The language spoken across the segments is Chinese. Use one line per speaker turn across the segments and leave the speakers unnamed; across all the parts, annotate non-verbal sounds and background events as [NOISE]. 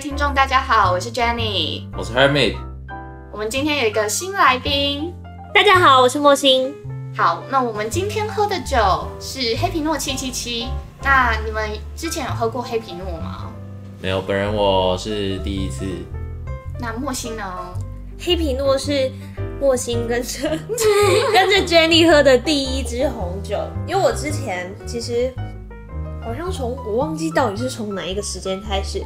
听众，大家好，我是 Jenny。
我是 Hermit，
我们今天有一个新来宾。
大家好，我是莫欣。
好，那我们今天喝的酒是黑皮诺七七七。那你们之前有喝过黑皮诺吗？
没有，本人我是第一次。
那莫欣呢？
黑皮诺是莫欣跟着 [LAUGHS] 跟着 Jenny 喝的第一支红酒，因为我之前其实好像从我忘记到底是从哪一个时间开始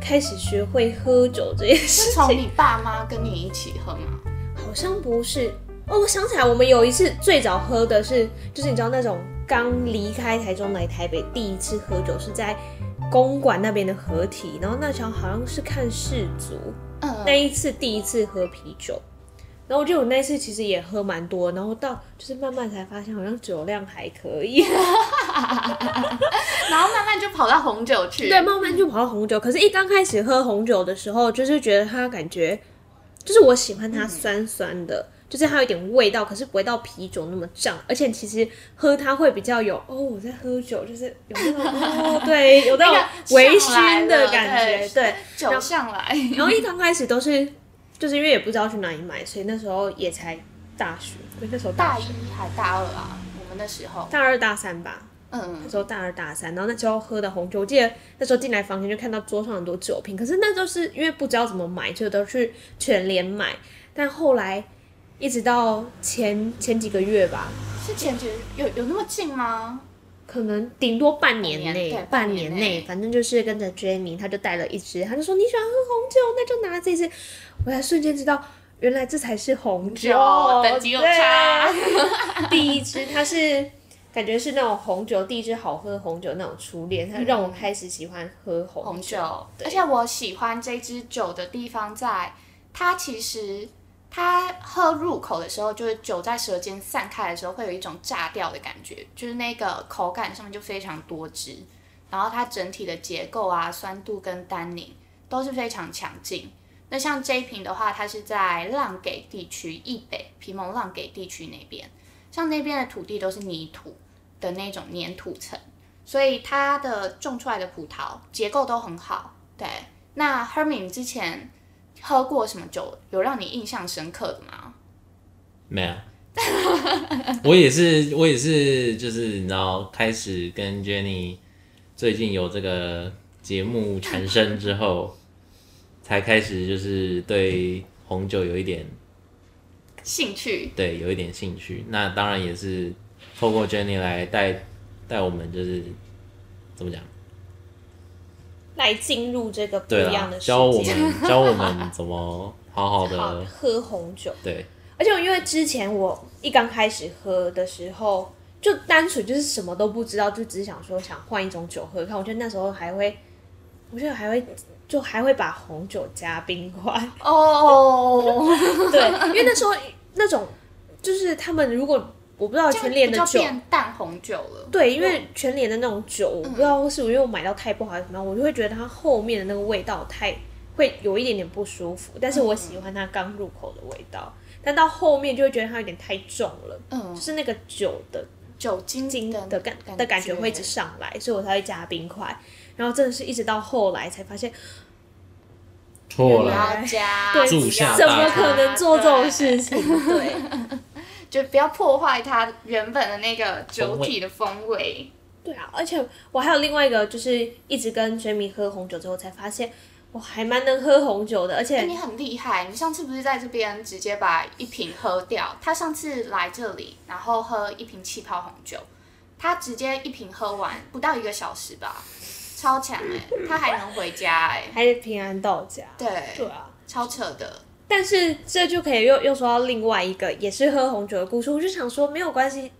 开始学会喝酒这件事情，
从你爸妈跟你一起喝吗？
好像不是哦。我想起来，我们有一次最早喝的是，就是你知道那种刚离开台中来台北第一次喝酒是在公馆那边的合体，然后那时候好像是看世足，
嗯，
那一次第一次喝啤酒，然后我记得我那一次其实也喝蛮多，然后到就是慢慢才发现好像酒量还可以，[LAUGHS]
然后慢慢就跑到红酒去。
对，慢慢就跑到红酒。可是，一刚开始喝红酒的时候，就是觉得它感觉，就是我喜欢它酸酸的，就是它有一点味道，可是不会到啤酒那么胀，而且其实喝它会比较有哦，我在喝酒，就是有那种哦，对，有那种 [LAUGHS] 微醺的感觉，对，
酒上来。
然后一刚开始都是，就是因为也不知道去哪里买，所以那时候也才大学，对，那时候
大一还大二啊？我们那时候，
大二大三吧，
嗯
那，时候大二大三，然后那时候喝的红酒，我记得那时候进来房间就看到桌上很多酒瓶，可是那都是因为不知道怎么买，就都去全联买。但后来一直到前前几个月吧，
是前几有有那么近吗？
可能顶多半年内，半
半年
年内，反正就是跟着 Jenny，他就带了一支，他就说你喜欢喝红酒，那就拿这支。我才瞬间知道，原来这才是红酒，
等级有差。
对。[LAUGHS] 第一支它是感觉是那种红酒，第一支好喝的红酒那种初恋，它让我开始喜欢喝红
红
酒。
而且我喜欢这支酒的地方在，它其实它喝入口的时候，就是酒在舌尖散开的时候，会有一种炸掉的感觉，就是那个口感上面就非常多汁，然后它整体的结构啊、酸度跟单宁都是非常强劲。那像这一瓶的话，它是在浪给地区以北，皮蒙浪给地区那边，像那边的土地都是泥土的那种粘土层。所以它的种出来的葡萄结构都很好。对，那 Hermin 之前喝过什么酒有让你印象深刻的吗？
没有。[LAUGHS] 我也是，我也是，就是你知道，开始跟 Jenny 最近有这个节目产生之后，[LAUGHS] 才开始就是对红酒有一点
兴趣？
对有一点兴趣。那当然也是透过 Jenny 来带带我们，就是怎么讲？
来进入这个不一样的，世
教我
界，
们 [LAUGHS] 教我们怎么好好
好
的
喝红酒。
对
而且因为之前我一刚开始喝的时候，就单纯就是什么都不知道，就只是想说想换一种酒喝看。我觉得那时候还会，我觉得还会就还会把红酒加冰块。
哦，[LAUGHS]
对，因为那时候那种就是他们如果我不知道全联的酒，
变淡红酒了。
对，因为全联的那种酒，我不知道是不是因为我买到太不好还是怎么样，我就会觉得它后面的那个味道太会有一点点不舒服。但是我喜欢它刚入口的味道，但到后面就会觉得它有点太重了，
嗯
就，是那个酒的
酒精
精
的
的感的感觉会一直上来，所以我才会加冰块。然后真的是一直到后来才发现，
错了，
对怎么可能做这种事情？对，
就不要破坏它原本的那个酒体的风味。
对啊，而且我还有另外一个，就是一直跟追迷喝红酒之后，才发现我还蛮能喝红酒的，而且
哎、你很厉害！你上次不是在这边直接把一瓶喝掉？他上次来这里，然后喝一瓶气泡红酒，他直接一瓶喝完不到一个小时吧，超强哎、他还能回家哎、
还是平安到家。
对，
对啊，
超扯的。
但是这就可以又又说到另外一个也是喝红酒的故事。我就想说没有关系，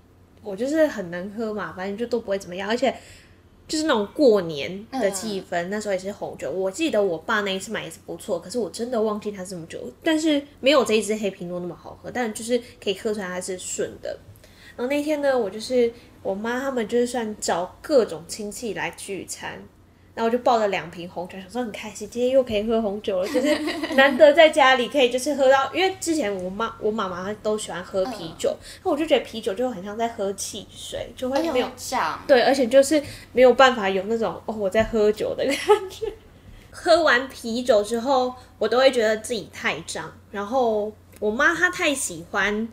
我就是很能喝嘛，反正就都不会怎么样。而且就是那种过年的气氛，那时候也是红酒。我记得我爸那一次买也是不错，可是我真的忘记它是什么酒，但是没有这一支黑皮诺那么好喝，但就是可以喝出来它是顺的。然后那天呢，我就是我妈他们就是算找各种亲戚来聚餐。然后我就抱了两瓶红酒，想说很开心，今天又可以喝红酒了，就是难得在家里可以就是喝到，因为之前我妈我妈妈都喜欢喝啤酒，那、我就觉得啤酒就很像在喝汽水，就会没有
像
对，而且就是没有办法有那种哦我在喝酒的感觉。喝完啤酒之后，我都会觉得自己太胀。然后我妈她太喜欢，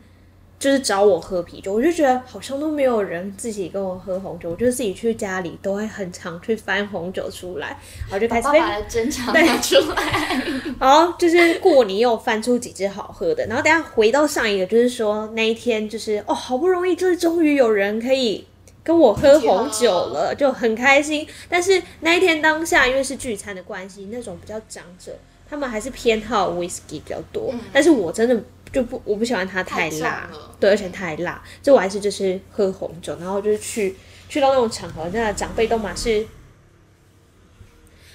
就是找我喝啤酒，我就觉得好像都没有人自己跟我喝红酒，我就自己去家里都会很常去翻红酒出来，然后就开始
爸爸的珍藏拿出来。
然后就是过年又翻出几支好喝的，然后等下回到上一个，就是说那一天就是哦，好不容易就是终于有人可以跟我喝红酒了，就很开心。但是那一天当下，因为是聚餐的关系，那种比较长者，他们还是偏好 whisky 比较多，但是我真的就不我不喜欢它太
太
辣对，而且太辣，所以我还是就是喝红酒，然后就是去去到那种场合，那长辈都嘛是。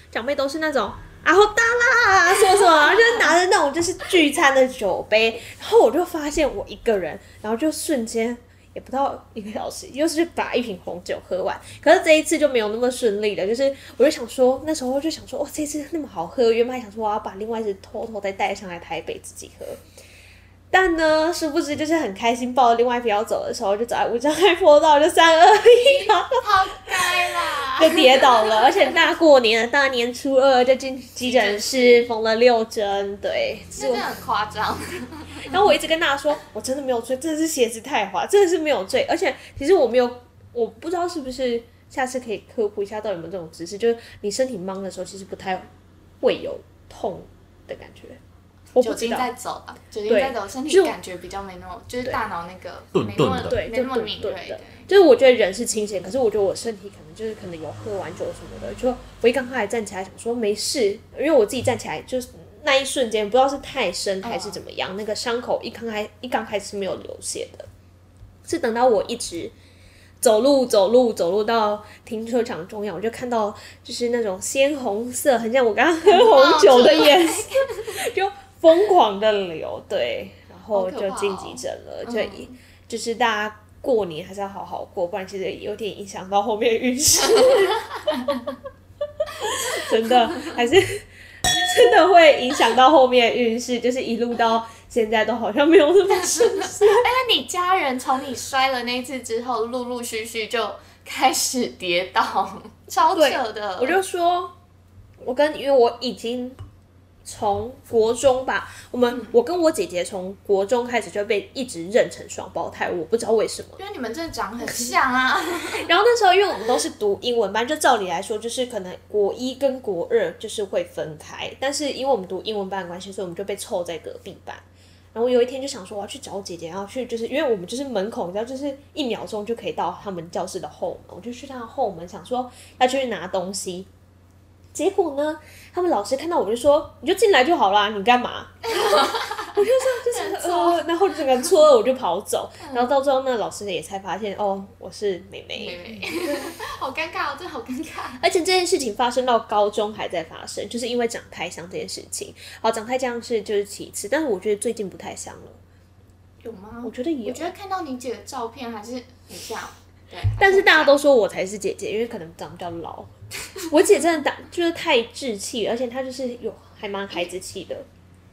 长辈都是那种啊好大啦，什么什么，然后就是拿着那种就是聚餐的酒杯，然后我就发现我一个人，然后就瞬间也不到一个小时，又是把一瓶红酒喝完。可是这一次就没有那么顺利了，就是我就想说，那时候就想说，哦，这次那么好喝，原本还想说我要把另外一支偷偷再带上来台北自己喝。但呢，殊不知就是很开心抱着另外一瓶要走的时候，就走在无障碍坡道，就三二一，然后
好该啦！[LAUGHS]
就跌倒了，而且大过年的大年初二就进急诊室缝了六针，对，[LAUGHS]
真的很夸张。[LAUGHS]
然后我一直跟大家说，我真的没有醉，真的是鞋子太滑，真的是没有醉。而且其实我没有，我不知道是不是下次可以科普一下，到底有没有这种姿势，就是你身体懵的时候，其实不太会有痛的感觉。我不知道。
酒精在，走啊，酒精
对
在走，身体
就
感觉比较没那么，就是大脑那个没那么
对，
没
就
那么敏锐。
就是我觉得人是清醒，可是我觉得我身体可能就是可能有喝完酒什么的，就我一刚开始站起来想说没事，因为我自己站起来就是那一瞬间不知道是太深还是怎么样，那个伤口一刚开一刚开始是没有流血的，是等到我一直走路走路走路到停车场中央，我就看到就是那种鲜红色，很像我刚刚喝红酒的颜色，[LAUGHS] 就疯狂的流，对，然后就进急诊了，就一、就是大家过年还是要好好过，不然其实有点影响到后面的运势，[LAUGHS] 真的还是真的会影响到后面的运势，就是一路到现在都好像没有那么顺遂。
哎，那你家人从你摔了那一次之后，陆陆续续就开始跌倒，超扯的。
我就说，我跟因为我已经从国中吧，我们、我跟我姐姐从国中开始就被一直认成双胞胎，我不知道为什么。
因为你们真的长得很像啊。[LAUGHS]
然后那时候因为我们都是读英文班，就照理来说就是可能国一跟国二就是会分开，但是因为我们读英文班的关系，所以我们就被凑在隔壁班。然后我有一天就想说我要去找我姐姐，然后去就是因为我们就是门口，你知道就是一秒钟就可以到他们教室的后门，我就去他的后门，想说要去拿东西。结果呢，他们老师看到我就说：“你就进来就好啦，你干嘛？” [LAUGHS] 我就说就是呃，然后整个错愕，我就跑走。然后到最后，那老师也才发现哦，我是妹妹。[LAUGHS]
好尴尬哦，真的好尴尬。
而且这件事情发生到高中还在发生，就是因为长太像这件事情。好，长太像是就是其次，但是我觉得最近不太像了。
有吗？
我觉得有
我觉得看到你姐的照片还是很像。对，
但是大家
都
都说我才是姐姐，因为可能长得比较老。[LAUGHS] 我姐真的打就是太稚气，而且她就是有还蛮孩子气的，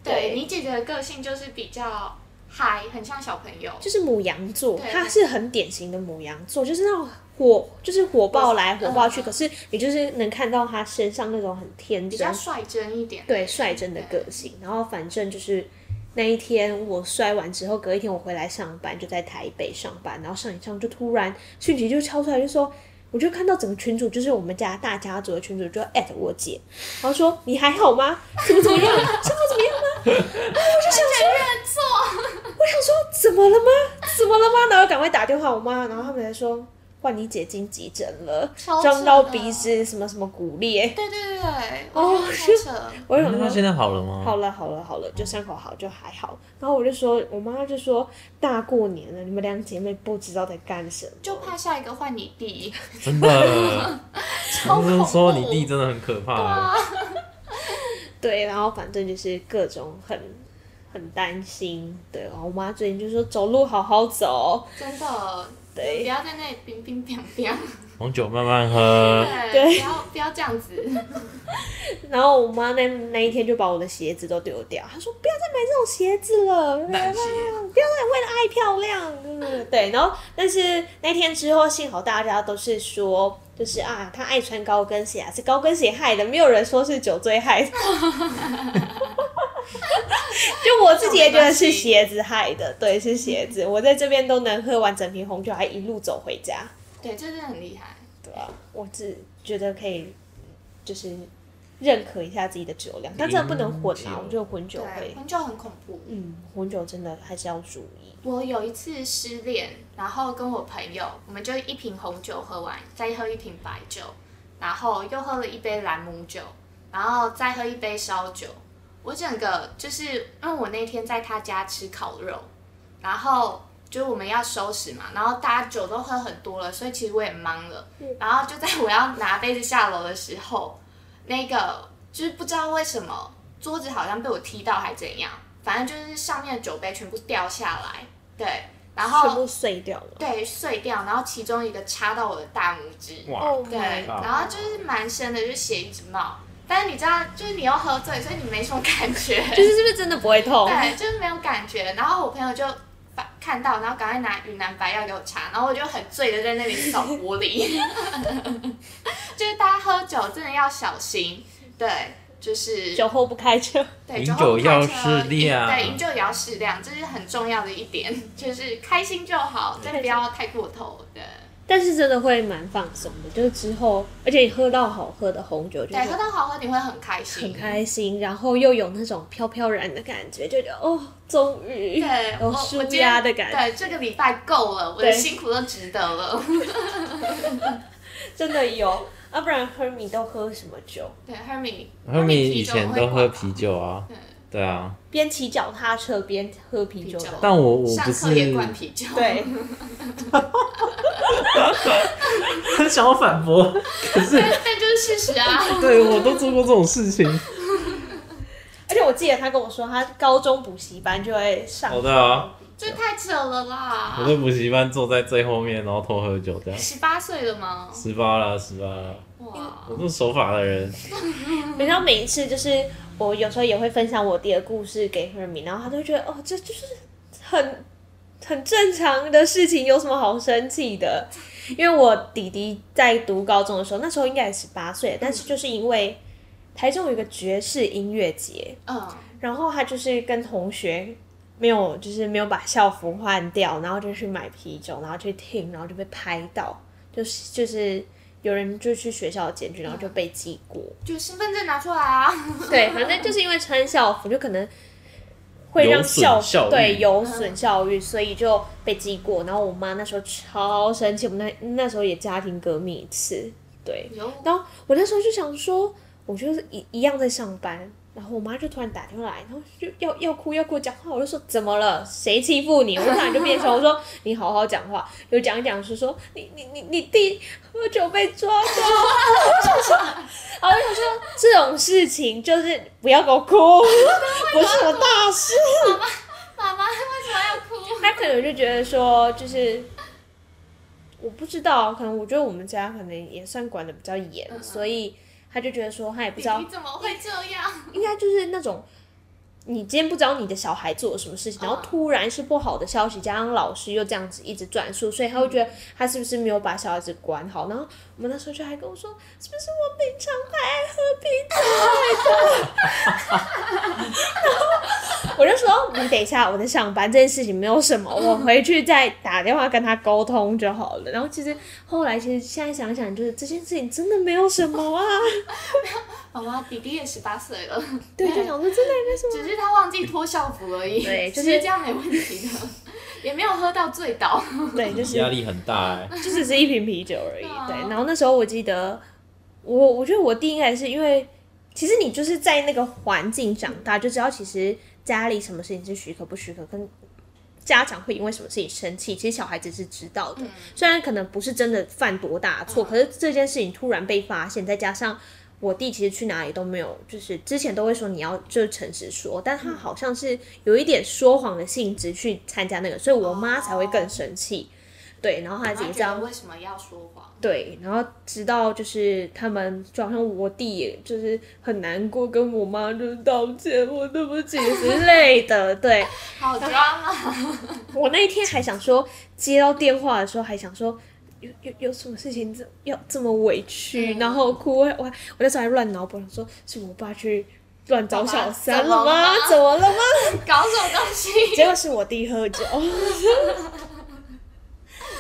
对你姐姐的个性就是比较嗨，很像小朋友。
就是母羊座，她是很典型的母羊座，就是那种火，就是火爆来火爆去，
嗯
可是你就是能看到她身上那种很天真、
比较率真一点。
对率真的个性。然后反正就是那一天我摔完之后，隔一天我回来上班，就在台北上班，然后上一上就突然讯息就敲出来，就说。我就看到整个群主，就是我们家大家族的群主，就艾特我姐，然后说你还好吗？怎么怎么样？生活怎么样吗？然后我就想说，
认错。
我想说怎么了吗？怎么了吗？然后赶快打电话我妈，然后他们才说，哇，你姐进急诊了，撞到鼻子，什么什么骨裂。
对对对对，
哦
扯。
那他现在好了吗？
好了好了好了，就伤口好就还好。然后我就说，我妈就说，大过年的，你们两姐妹不知道在干什么。
就怕下一个换你弟，
真的，[LAUGHS]
超恐怖。
说你弟真的很可怕。
对，然后反正就是各种很很担心。对，然后我妈最近就说走路好好走。
真的，
对
不要在那里冰冰冰冰。
红酒慢慢喝，
对，不要不要这样子。[LAUGHS]
然后我妈那那一天就把我的鞋子都丢掉，她说不要再买这种鞋子了，不要再为了爱漂亮。对，然后但是那天之后，幸好大家都是说就是啊，她爱穿高跟鞋啊，是高跟鞋害的，没有人说是酒醉害的。[LAUGHS] [LAUGHS] 就我自己也觉得是鞋子害的，对，是鞋子。我在这边都能喝完整瓶红酒，还一路走回家。
对，这真的很厉害。
对啊，我只觉得可以，就是认可一下自己的酒量，但真的不能混啊！我觉得混酒会，
混酒很恐怖。
嗯，混酒真的还是要注意。
我有一次失恋，然后跟我朋友，我们就一瓶红酒喝完，再喝一瓶白酒，然后又喝了一杯兰姆酒，然后再喝一杯烧酒。我整个就是因为我那天在他家吃烤肉，然后就我们要收拾嘛，然后大家酒都喝很多了，所以其实我也懵了。然后就在我要拿杯子下楼的时候，那个就是不知道为什么桌子好像被我踢到还怎样，反正就是上面的酒杯全部掉下来，对，然后
全部碎掉了，
对，碎掉，然后其中一个插到我的大拇指，对，然后就是蛮深的，就血一直冒。但是你知道，就是你又喝醉，所以你没什么感觉。
就是是不是真的不会痛？
对，就是没有感觉。然后我朋友就看到，然后赶快拿云南白药给我擦，然后我就很醉的在那里扫玻璃。[LAUGHS] 就是大家喝酒真的要小心，对，就是
酒后不开车，
对，
饮酒要适量，
对，饮酒也要适量，这是很重要的一点，就是开心就好，但不要太过头，对。
但是真的会蛮放松的，就是之后，而且你喝到好喝的红酒，
对，喝到好喝你会很开心，
很开心，然后又有那种飘飘然的感觉，就觉得哦，终于有舒压的感觉，
对，这个礼拜够了，我的辛苦都值得了，[LAUGHS]
真的有，要不然 Hermy 都喝什么酒？
对
，Hermy，Hermy 以前都喝啤酒啊。对啊，
边骑脚踏车边喝啤酒，
但我我不是
也灌啤酒，
对，[LAUGHS] [LAUGHS]
很想要反驳，可是
但就是事实啊。
对我都做过这种事情，
而且我记得他跟我说，他高中补习班就会上。
好的啊，
这太扯了啦！
我在补习班坐在最后面，然后偷喝酒这样。
十八岁了吗？
十八了，十八了。哇，我这守法的人。
你知道每一次就是。我有时候也会分享我弟的故事给 Hermy，然后他都觉得哦，这就是很很正常的事情，有什么好生气的？因为我弟弟在读高中的时候，那时候应该也十八岁，但是就是因为台中有一个爵士音乐节，嗯，然后他就是跟同学没有，就是没有把校服换掉，然后就去买啤酒，然后去听，然后就被拍到，就是就是。有人就去学校检举，然后就被记过，
就身份证拿出来啊。[LAUGHS]
对，反正就是因为穿校服，就可能会让校对有损教育，所以就被记过。然后我妈那时候超生气，我们那那时候也家庭革命一次。对，然后我那时候就想说，我就是一一样在上班。然后我妈就突然打电话来，然后就要要哭要跟我讲话，我就说怎么了？谁欺负你？我突然就变成我说你好好讲话，又讲一讲是说你你你你弟喝酒被抓到，我想说，然后我想说这种事情就是不要给我哭，不是什么大事。
妈妈妈妈为什么要哭？
他可能就觉得说就是我不知道，可能我觉得我们家可能也算管的比较严，所以。他就觉得说，他也不知道
你怎么会这样，
应该就是那种，你今天不知道你的小孩做了什么事情，然后突然是不好的消息，加上老师又这样子一直转述，所以他会觉得他是不是没有把小孩子管好？然后我们那时候就还跟我说，是不是我平常太爱喝啤酒？然 [LAUGHS] 后我就说，你等一下，我在上班，这件事情没有什么，我回去再打电话跟他沟通就好了。然后其实。后来其实现在想想，就是这件事情真的没有什么啊。[LAUGHS]
妈妈，弟弟也十八岁了。
对，就想说真的也没什么。
只是他忘记脱校服而已。
对，
就是这样没问题的，[LAUGHS] 也没有喝到醉倒。[LAUGHS]
对，就是
压力很大哎。
就只是一瓶啤酒而已。对，然后那时候我记得，我我觉得我弟应该是因为，其实你就是在那个环境长大，就知道其实家里什么事情是许可不许可，跟。家长会因为什么事情生气？其实小孩子是知道的，虽然可能不是真的犯多大错，可是这件事情突然被发现，再加上我弟其实去哪里都没有，就是之前都会说你要就诚实说，但他好像是有一点说谎的性质去参加那个，所以我妈才会更生气。对，然后他自己知道
为什么要说谎。
对，然后直到就是他们，就好像我弟，也就是很难过，跟我妈就是道歉，我对不起 [LAUGHS] 之类的。对，[LAUGHS]
好装啊！
我那一天还想说，接到电话的时候还想说，有有有什么事情这要这么委屈，然后哭，我我我那时候还乱脑补，想说是我爸去乱找小三了吗？怎么了吗？[LAUGHS]
搞什么东西？
结果是我弟喝酒，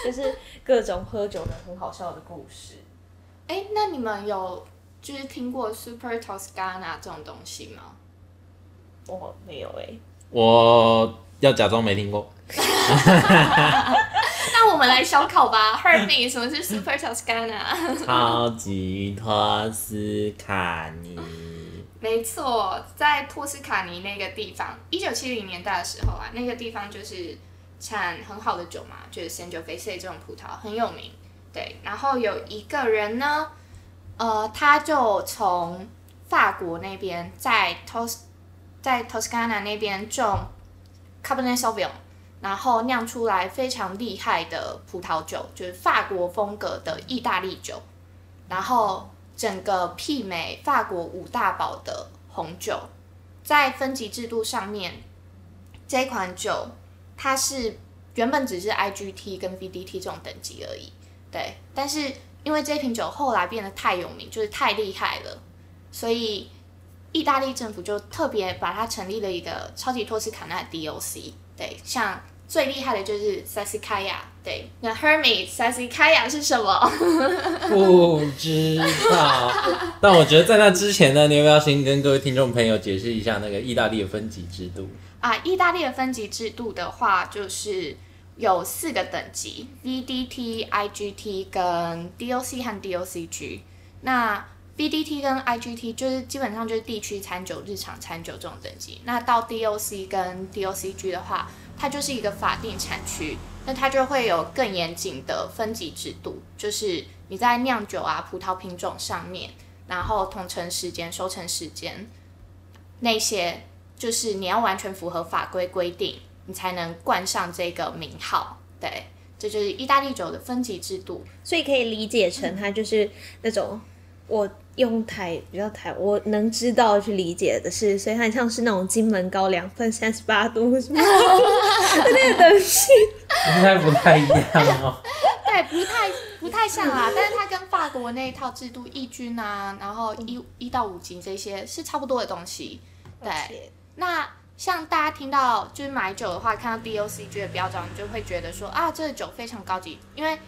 就是各种喝酒的很好笑的故事。
哎，那你们有就是听过 Super Toscana 这种东西吗？
我没有哎、
我要假装没听过。[LAUGHS]
那我们来小考吧 h e r m e 什么是 Super Toscana？[LAUGHS]
超级托斯卡尼，
没错，在托斯卡尼那个地方，一九七零年代的时候啊，那个地方就是产很好的酒嘛，就是 San Jose 这种葡萄很有名。对，然后有一个人呢，呃，他就从法国那边在 Tos 在 Toscana 那边种 Cabernet Sauvignon，然后酿出来非常厉害的葡萄酒，就是法国风格的意大利酒，然后整个媲美法国五大堡的红酒，在分级制度上面，这款酒它是原本只是 IGT 跟 VDT 这种等级而已，对，但是因为这瓶酒后来变得太有名，就是太厉害了，所以意大利政府就特别把它成立了一个超级托斯卡纳 DOC，对，像最厉害的就是 s a s i k a y a 对，那 Hermes s a s i k a y a 是什么？[LAUGHS]
不知道。但我觉得在那之前呢，你要不要先跟各位听众朋友解释一下那个意大利的分级制度？
啊，意大利的分级制度的话，就是有四个等级：VDT、IGT 跟 DOC 和 DOCG。那 VDT 跟 IGT 就是基本上就是地区餐酒、日常餐酒这种等级。那到 DOC 跟 DOCG 的话，它就是一个法定产区，那它就会有更严谨的分级制度，就是你在酿酒啊、葡萄品种上面，然后统称时间、收成时间那些，就是你要完全符合法规规定，你才能冠上这个名号。对，这就是意大利酒的分级制度。
所以可以理解成它就是那种我用台比较台我能知道去理解的是，所以它很像是那种金门高粱分三十八度什么的那个东西。
应该不太一样哦。[LAUGHS]
对，不太不太像啦，但是它跟法国那一套制度，义军啊，然后一一到五级这些是差不多的东西。对，那像大家听到就是买酒的话，看到 DOCG 的标章，你就会觉得说啊，这个酒非常高级，因为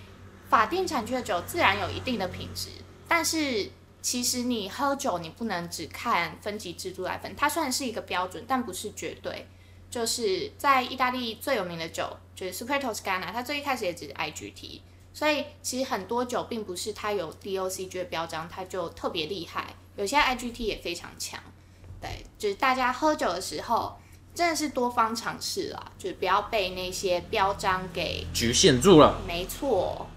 法定产区的酒自然有一定的品质，但是其实你喝酒你不能只看分级制度来分，它虽然是一个标准，但不是绝对。就是在意大利最有名的酒就是 Super Toscana，它最一开始也只是 IGT，所以其实很多酒并不是它有 DOCG 的标章，它就特别厉害，有些 IGT 也非常强。对，就是大家喝酒的时候真的是多方尝试啦，就是不要被那些标章给
局限住了。
没错。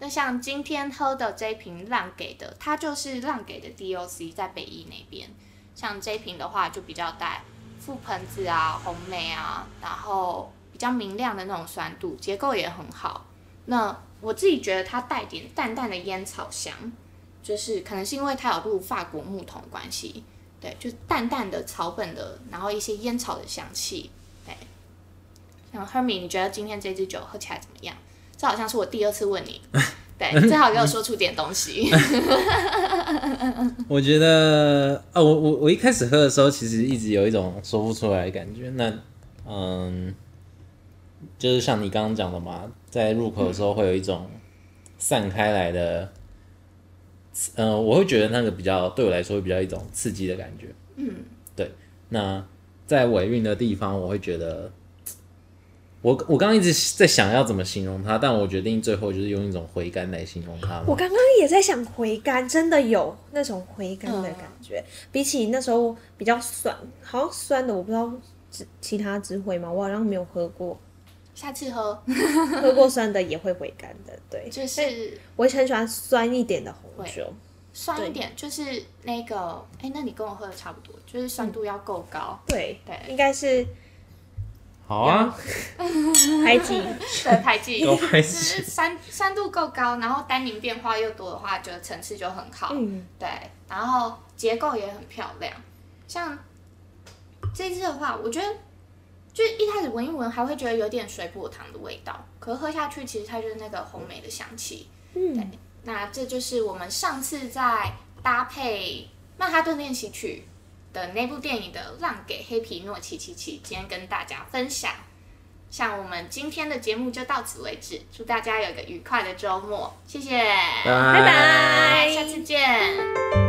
那像今天喝的这一瓶浪给的，它就是浪给的 DOC 在北艺那边。像这一瓶的话，就比较带覆盆子啊、红梅啊，然后比较明亮的那种酸度，结构也很好。那我自己觉得它带点淡淡的烟草香，就是可能是因为它有入法国木桶的关系，对，就淡淡的草本的，然后一些烟草的香气，对。然后 Hermy，你觉得今天这支酒喝起来怎么样？这好像是我第二次问你，对，你最好给我说出点东西。[LAUGHS]
我觉得，啊，我我我一开始喝的时候，其实一直有一种说不出来的感觉。那，嗯，就是像你刚刚讲的嘛，在入口的时候会有一种散开来的，嗯、我会觉得那个比较对我来说会比较一种刺激的感觉。嗯，对。那在尾韵的地方，我会觉得，我我刚刚一直在想要怎么形容它，但我决定最后就是用一种回甘来形容它。
我刚刚也在想回甘，真的有那种回甘的感觉，比起那时候比较酸，好像酸的我不知道其其他支会吗？我好像没有喝过，
下次喝 [LAUGHS]
喝过酸的也会回甘的，对，
就是
我很喜欢酸一点的红酒。
酸一点，就是那个，哎、那你跟我喝的差不多，就是酸度要够高。
对
对
应该是
好啊，[LAUGHS]
排挤。[LAUGHS]
对，排剂
够排
就是酸酸度够高，然后单宁变化又多的话，就层次就很好。
嗯，
对，然后结构也很漂亮。像这支的话，我觉得就是一开始闻一闻还会觉得有点水果糖的味道，可是喝下去其实它就是那个红梅的香气。
嗯，
对，那这就是我们上次在搭配《曼哈顿练习曲》的那部电影的《让给黑皮诺七七七》，今天跟大家分享。像我们今天的节目就到此为止，祝大家有个愉快的周末，谢谢，
拜
拜拜
下次见。